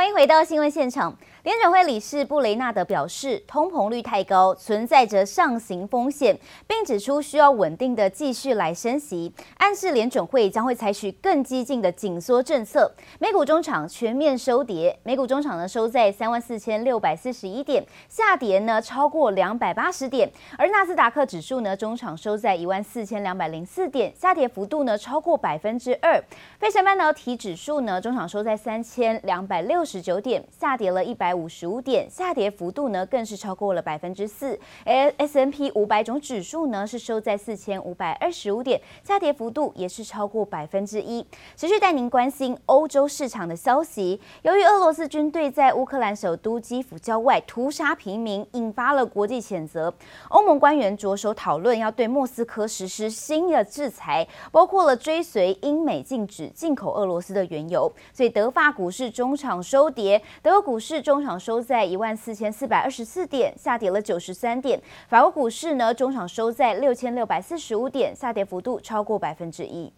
欢迎回到新闻现场。联准会理事布雷纳德表示，通膨率太高，存在着上行风险，并指出需要稳定的继续来升息，暗示联准会将会采取更激进的紧缩政策。美股中场全面收跌，美股中场呢收在三万四千六百四十一点，下跌呢超过两百八十点，而纳斯达克指数呢中场收在一万四千两百零四点，下跌幅度呢超过百分之二。费城半导体指数呢中场收在三千两百六十九点，下跌了一百五十五点，下跌幅度呢更是超过了百分之四。而 S&P 五百种指数呢是收在四千五百二十五点，下跌幅度也是超过百分之一。持续带您关心欧洲市场的消息。由于俄罗斯军队在乌克兰首都基辅郊外屠杀平民，引发了国际谴责。欧盟官员着手讨论要对莫斯科实施新的制裁，包括了追随英美禁止进口俄罗斯的原油。所以德法股市中场收跌，德国股市中终场收在一万四千四百二十四点，下跌了九十三点。法国股市呢，中场收在六千六百四十五点，下跌幅度超过百分之一。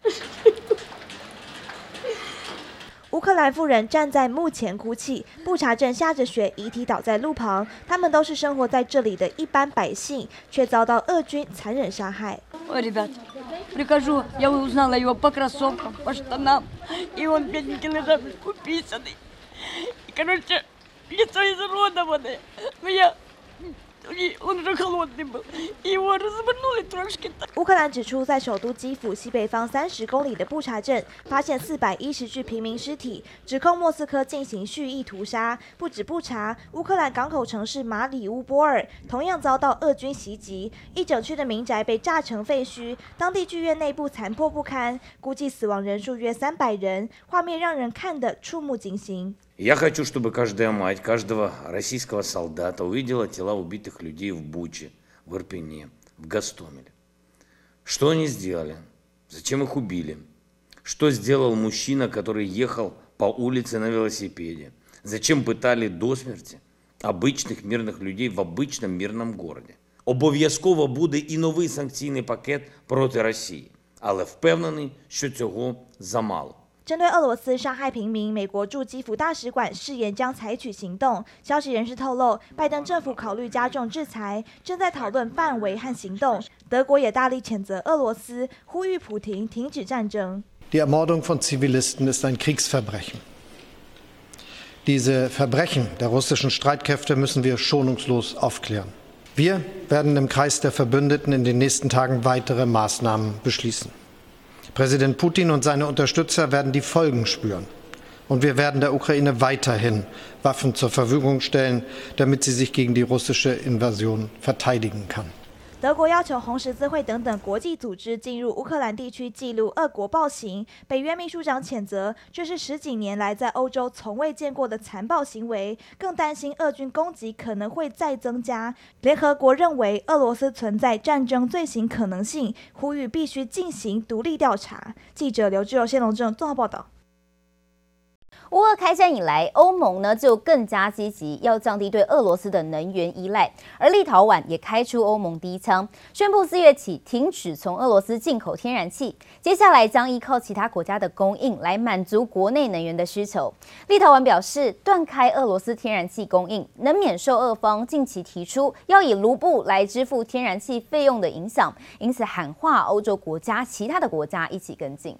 乌克兰妇人站在墓前哭泣，布查镇下着雪，遗体倒在路旁。他们都是生活在这里的一般百姓，却遭到俄军残忍杀害。乌克兰指出，在首都基辅西北方三十公里的布查镇，发现四百一十具平民尸体，指控莫斯科进行蓄意屠杀。不止布查，乌克兰港口城市马里乌波尔同样遭到俄军袭击，一整区的民宅被炸成废墟，当地剧院内部残破不堪，估计死亡人数约三百人，画面让人看得触目惊心。Я хочу, чтобы каждая мать, каждого российского солдата увидела тела убитых людей в Буче, в Ирпене, в Гостомеле. Что они сделали? Зачем их убили? Что сделал мужчина, который ехал по улице на велосипеде? Зачем пытали до смерти обычных мирных людей в обычном мирном городе? Обов'язково буде і новий санкційний пакет проти Росії, але впевнений, що цього замало. 针对俄罗斯杀害平民，美国驻基辅大使馆誓言将采取行动。消息人士透露，拜登政府考虑加重制裁，正在讨论范围和行动。德国也大力谴责俄罗斯，呼吁普廷停止战争。Die Ermordung von Zivilisten ist ein Kriegsverbrechen. Diese Verbrechen der russischen Streitkräfte müssen wir schonungslos aufklären. Wir werden im Kreis der Verbündeten in den nächsten Tagen weitere Maßnahmen beschließen. Präsident Putin und seine Unterstützer werden die Folgen spüren. Und wir werden der Ukraine weiterhin Waffen zur Verfügung stellen, damit sie sich gegen die russische Invasion verteidigen kann. 德国要求红十字会等等国际组织进入乌克兰地区记录俄国暴行。北约秘书长谴责这是十几年来在欧洲从未见过的残暴行为，更担心俄军攻击可能会再增加。联合国认为俄罗斯存在战争罪行可能性，呼吁必须进行独立调查。记者刘志柔、谢龙正综合报道。乌俄开战以来，欧盟呢就更加积极，要降低对俄罗斯的能源依赖。而立陶宛也开出欧盟第一枪，宣布四月起停止从俄罗斯进口天然气，接下来将依靠其他国家的供应来满足国内能源的需求。立陶宛表示，断开俄罗斯天然气供应，能免受俄方近期提出要以卢布来支付天然气费用的影响，因此喊话欧洲国家，其他的国家一起跟进。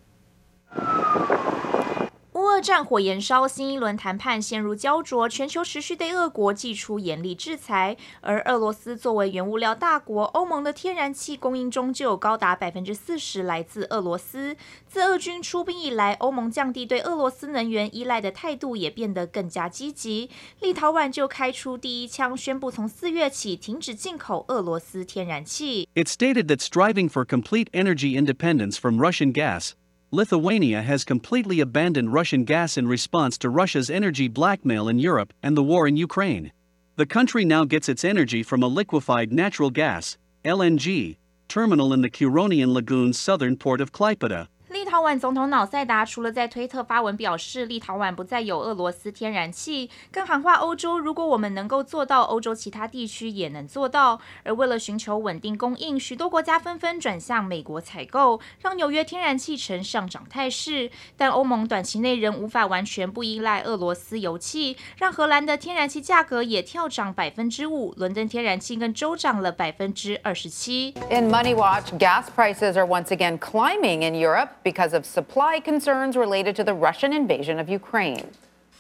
乌俄战火延烧，新一轮谈判陷入焦灼，全球持续对俄国祭出严厉制裁。而俄罗斯作为原物料大国，欧盟的天然气供应中就有高达百分之四十来自俄罗斯。自俄军出兵以来，欧盟降低对俄罗斯能源依赖的态度也变得更加积极。立陶宛就开出第一枪，宣布从四月起停止进口俄罗斯天然气。It stated that striving for complete energy independence from Russian gas. Lithuania has completely abandoned Russian gas in response to Russia's energy blackmail in Europe and the war in Ukraine. The country now gets its energy from a liquefied natural gas (LNG) terminal in the Curonian Lagoon's southern port of Klaipėda. 陶宛总统瑙塞达除了在推特发文表示立陶宛不再有俄罗斯天然气，更喊话欧洲，如果我们能够做到，欧洲其他地区也能做到。而为了寻求稳定供应，许多国家纷纷转向美国采购，让纽约天然气呈上涨态势。但欧盟短期内仍无法完全不依赖俄罗斯油气，让荷兰的天然气价格也跳涨百分之五，伦敦天然气更周涨了百分之二十七。In Money Watch, gas prices are once again climbing in Europe. of supply concerns related to the Russian invasion of Ukraine.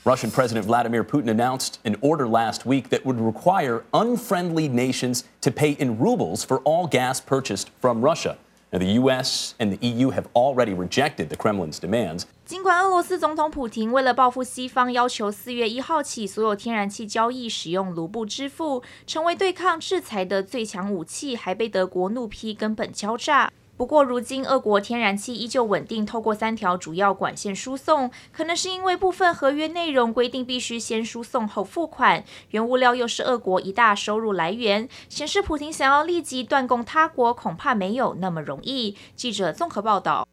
Russian President Vladimir Putin announced an order last week that would require unfriendly nations to pay in rubles for all gas purchased from Russia. Now, the U.S. and the EU have already rejected the Kremlin's demands. 尽管俄罗斯总统普廷为了报复西方，要求四月一号起所有天然气交易使用卢布支付，成为对抗制裁的最强武器，还被德国怒批根本敲诈。 不过，如今俄国天然气依旧稳定透过三条主要管线输送，可能是因为部分合约内容规定必须先输送后付款，原物料又是俄国一大收入来源，显示普廷想要立即断供他国，恐怕没有那么容易。记者综合报道。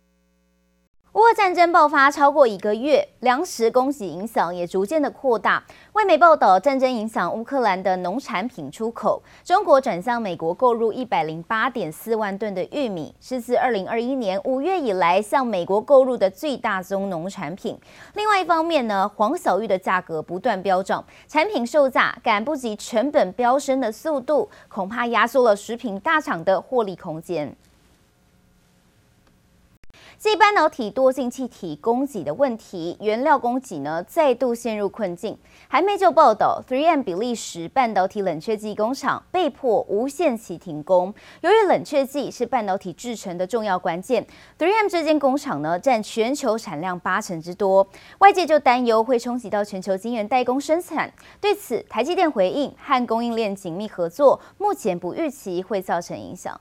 乌俄战争爆发超过一个月，粮食供给影响也逐渐的扩大。外媒报道，战争影响乌克兰的农产品出口，中国转向美国购入一百零八点四万吨的玉米，是自二零二一年五月以来向美国购入的最大宗农产品。另外一方面呢，黄小玉的价格不断飙涨，产品售价赶不及成本飙升的速度，恐怕压缩了食品大厂的获利空间。继半导体多晶气体供给的问题，原料供给呢再度陷入困境。还没就报道，3M 比利时半导体冷却剂工厂被迫无限期停工。由于冷却剂是半导体制程的重要关键，3M 这间工厂呢占全球产量八成之多，外界就担忧会冲击到全球晶圆代工生产。对此，台积电回应和供应链紧密合作，目前不预期会造成影响。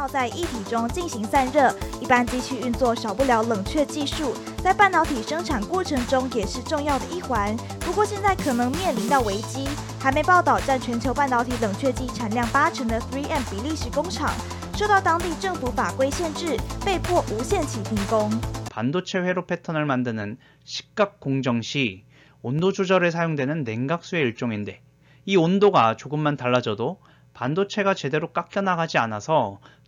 泡在液体中进行散热，一般机器运作少不了冷却技术，在半导体生产过程中也是重要的一环。不过现在可能面临到危机，还没报道占全球半导体冷却剂产量八成的 3M 比利时工厂，受到当地政府法规限制，被迫无限期停工。반도체 회로 패턴을 만드는 식각 공정 시 온도 조절에 사용되는 냉각수의 일종인데 이 온도가 조금만 달라져도 반도체가 제대로 깎여 나가지 않아서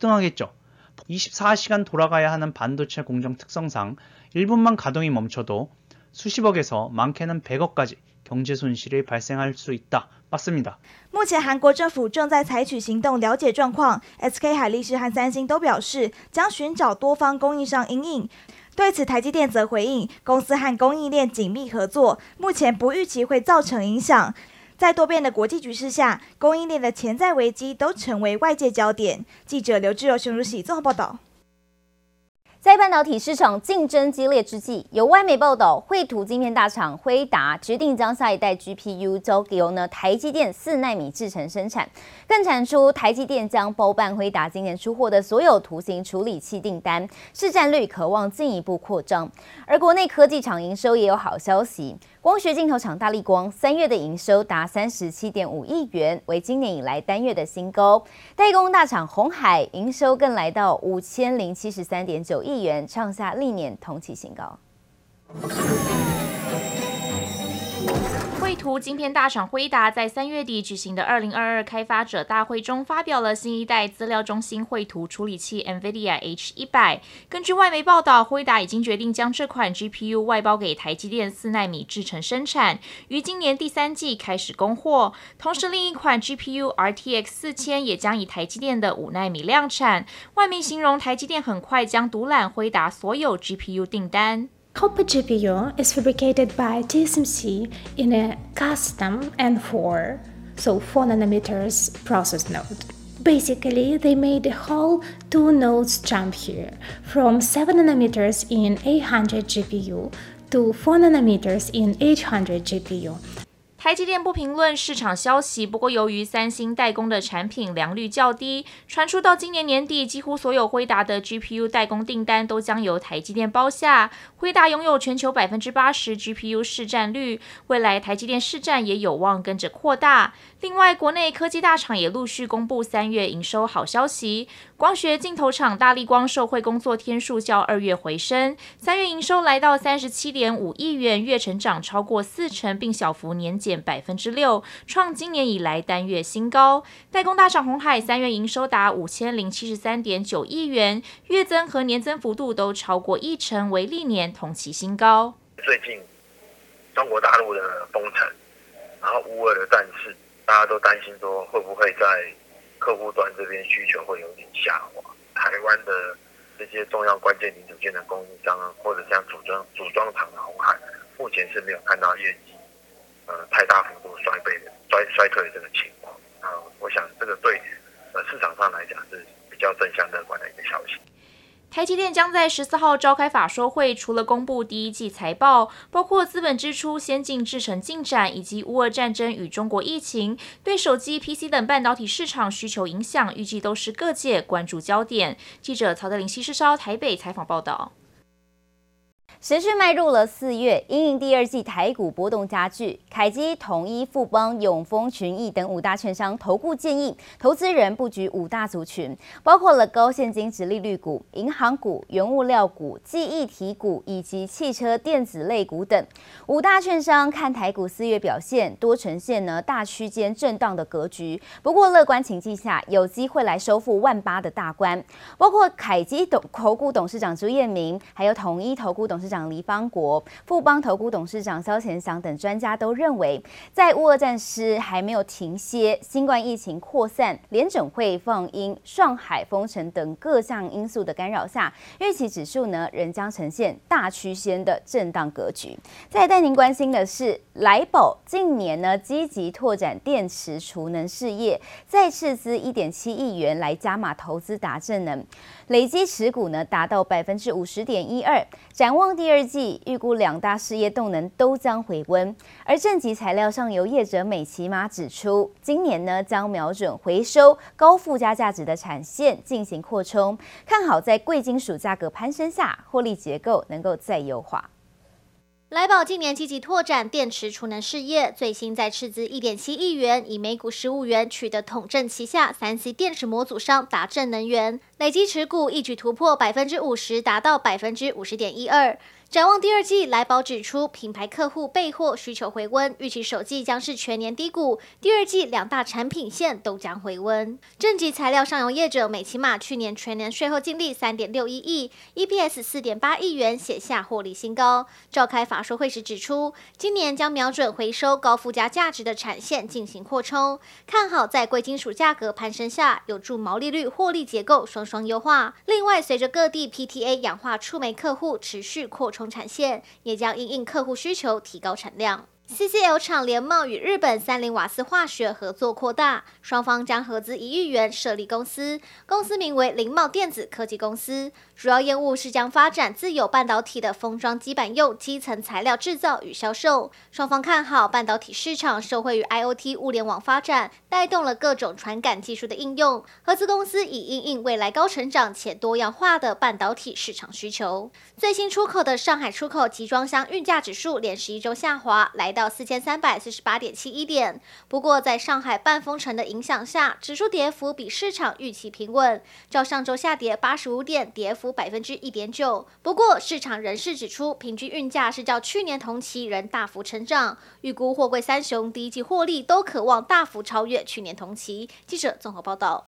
폭등하겠죠. 24시간 돌아가야 하는 반도체 공정 특성상 1분만 가동이 멈춰도 수십억에서 많게는 100억까지 경제 손실이 발생할 수 있다. 맞습니다. 目前韩国政府正在采取行动了解状况，SK 海力士和三星都表示将寻找多方供应商因应。对此，台积电则回应，公司和供应链紧密合作，目前不预期会造成影响。 在多变的国际局势下，供应链的潜在危机都成为外界焦点。记者刘志柔、熊如喜综合报道。在半导体市场竞争激烈之际，有外媒报道，绘图晶片大厂辉达决定将下一代 GPU 交由呢台积电四奈米制程生产，更传出台积电将包办辉达今年出货的所有图形处理器订单，市占率可望进一步扩张。而国内科技厂营收也有好消息。光学镜头厂大力光三月的营收达三十七点五亿元，为今年以来单月的新高。代工大厂红海营收更来到五千零七十三点九亿元，创下历年同期新高。绘图晶片大厂辉达在三月底举行的二零二二开发者大会中，发表了新一代资料中心绘图处理器 NVIDIA H 一百。根据外媒报道，辉达已经决定将这款 GPU 外包给台积电四奈米制程生产，于今年第三季开始供货。同时，另一款 GPU RTX 四千也将以台积电的五奈米量产。外媒形容台积电很快将独揽辉达所有 GPU 订单。Copper GPU is fabricated by TSMC in a custom N4 so 4 nanometers process node. Basically, they made a whole two nodes jump here from 7 nanometers in 800 GPU to 4 nanometers in 800 GPU. 台积电不评论市场消息，不过由于三星代工的产品良率较低，传出到今年年底，几乎所有辉达的 GPU 代工订单都将由台积电包下。辉达拥有全球百分之八十 GPU 市占率，未来台积电市占也有望跟着扩大。另外，国内科技大厂也陆续公布三月营收好消息，光学镜头厂大力光受惠工作天数较二月回升，三月营收来到三十七点五亿元，月成长超过四成，并小幅年减。百分之六，创今年以来单月新高。代工大厂红海三月营收达五千零七十三点九亿元，月增和年增幅度都超过一成，为历年同期新高。最近中国大陆的封城，然后乌俄的战事，大家都担心说会不会在客户端这边需求会有点下滑。台湾的这些重要关键零组件的供应商啊，或者像组装组装厂的红海，目前是没有看到业绩。呃，太大幅度衰退的衰衰退的这个情况啊，我想这个对呃市场上来讲是比较正向乐观的一个消息。台积电将在十四号召开法说会，除了公布第一季财报，包括资本支出、先进制程进展以及乌俄战争与中国疫情对手机、PC 等半导体市场需求影响，预计都是各界关注焦点。记者曹德林、西施烧台北采访报道。持续迈入了四月，因应第二季台股波动加剧，凯基、统一、富邦、永丰、群益等五大券商投顾建议，投资人布局五大族群，包括了高现金值利率股、银行股、原物料股、记忆体股以及汽车电子类股等。五大券商看台股四月表现，多呈现呢大区间震荡的格局，不过乐观情境下，有机会来收复万八的大关。包括凯基董投顾董事长朱彦明，还有统一投顾董事长黎邦国、富邦投顾董事长萧乾祥等专家都认为，在乌俄战事还没有停歇、新冠疫情扩散、联准会放鹰、上海封城等各项因素的干扰下，预期指数呢仍将呈现大区间的震荡格局。再带您关心的是，来宝近年呢积极拓展电池储能事业，再斥资一点七亿元来加码投资达正能。累积持股呢达到百分之五十点一二，展望第二季，预估两大事业动能都将回温。而正极材料上游业者美琪玛指出，今年呢将瞄准回收高附加价值的产线进行扩充，看好在贵金属价格攀升下，获利结构能够再优化。来宝近年积极拓展电池储能事业，最新在斥资一点七亿元，以每股十五元取得统正旗下三 C 电池模组商达正能源，累计持股一举突破百分之五十，达到百分之五十点一二。展望第二季，来宝指出，品牌客户备货需求回温，预期首季将是全年低谷，第二季两大产品线都将回温。正极材料上游业者美琪玛去年全年税后净利三点六一亿，EPS 四点八亿元，写下获利新高。召开法说会时指出，今年将瞄准回收高附加价值的产线进行扩充，看好在贵金属价格攀升下，有助毛利率、获利结构双双优化。另外，随着各地 PTA 氧化触媒客户持续扩充。生产线也将因应客户需求提高产量。CCL 厂联茂与日本三菱瓦斯化学合作扩大，双方将合资一亿元设立公司，公司名为林茂电子科技公司。主要业务是将发展自有半导体的封装基板用基层材料制造与销售。双方看好半导体市场受惠于 IoT 物联网发展，带动了各种传感技术的应用。合资公司以应应未来高成长且多样化的半导体市场需求。最新出口的上海出口集装箱运价指数连十一周下滑，来到到四千三百四十八点七一点。不过，在上海半封城的影响下，指数跌幅比市场预期平稳，较上周下跌八十五点，跌幅。百分之一点九。不过，市场人士指出，平均运价是较去年同期仍大幅成长。预估货柜三雄第一季获利都可望大幅超越去年同期。记者综合报道。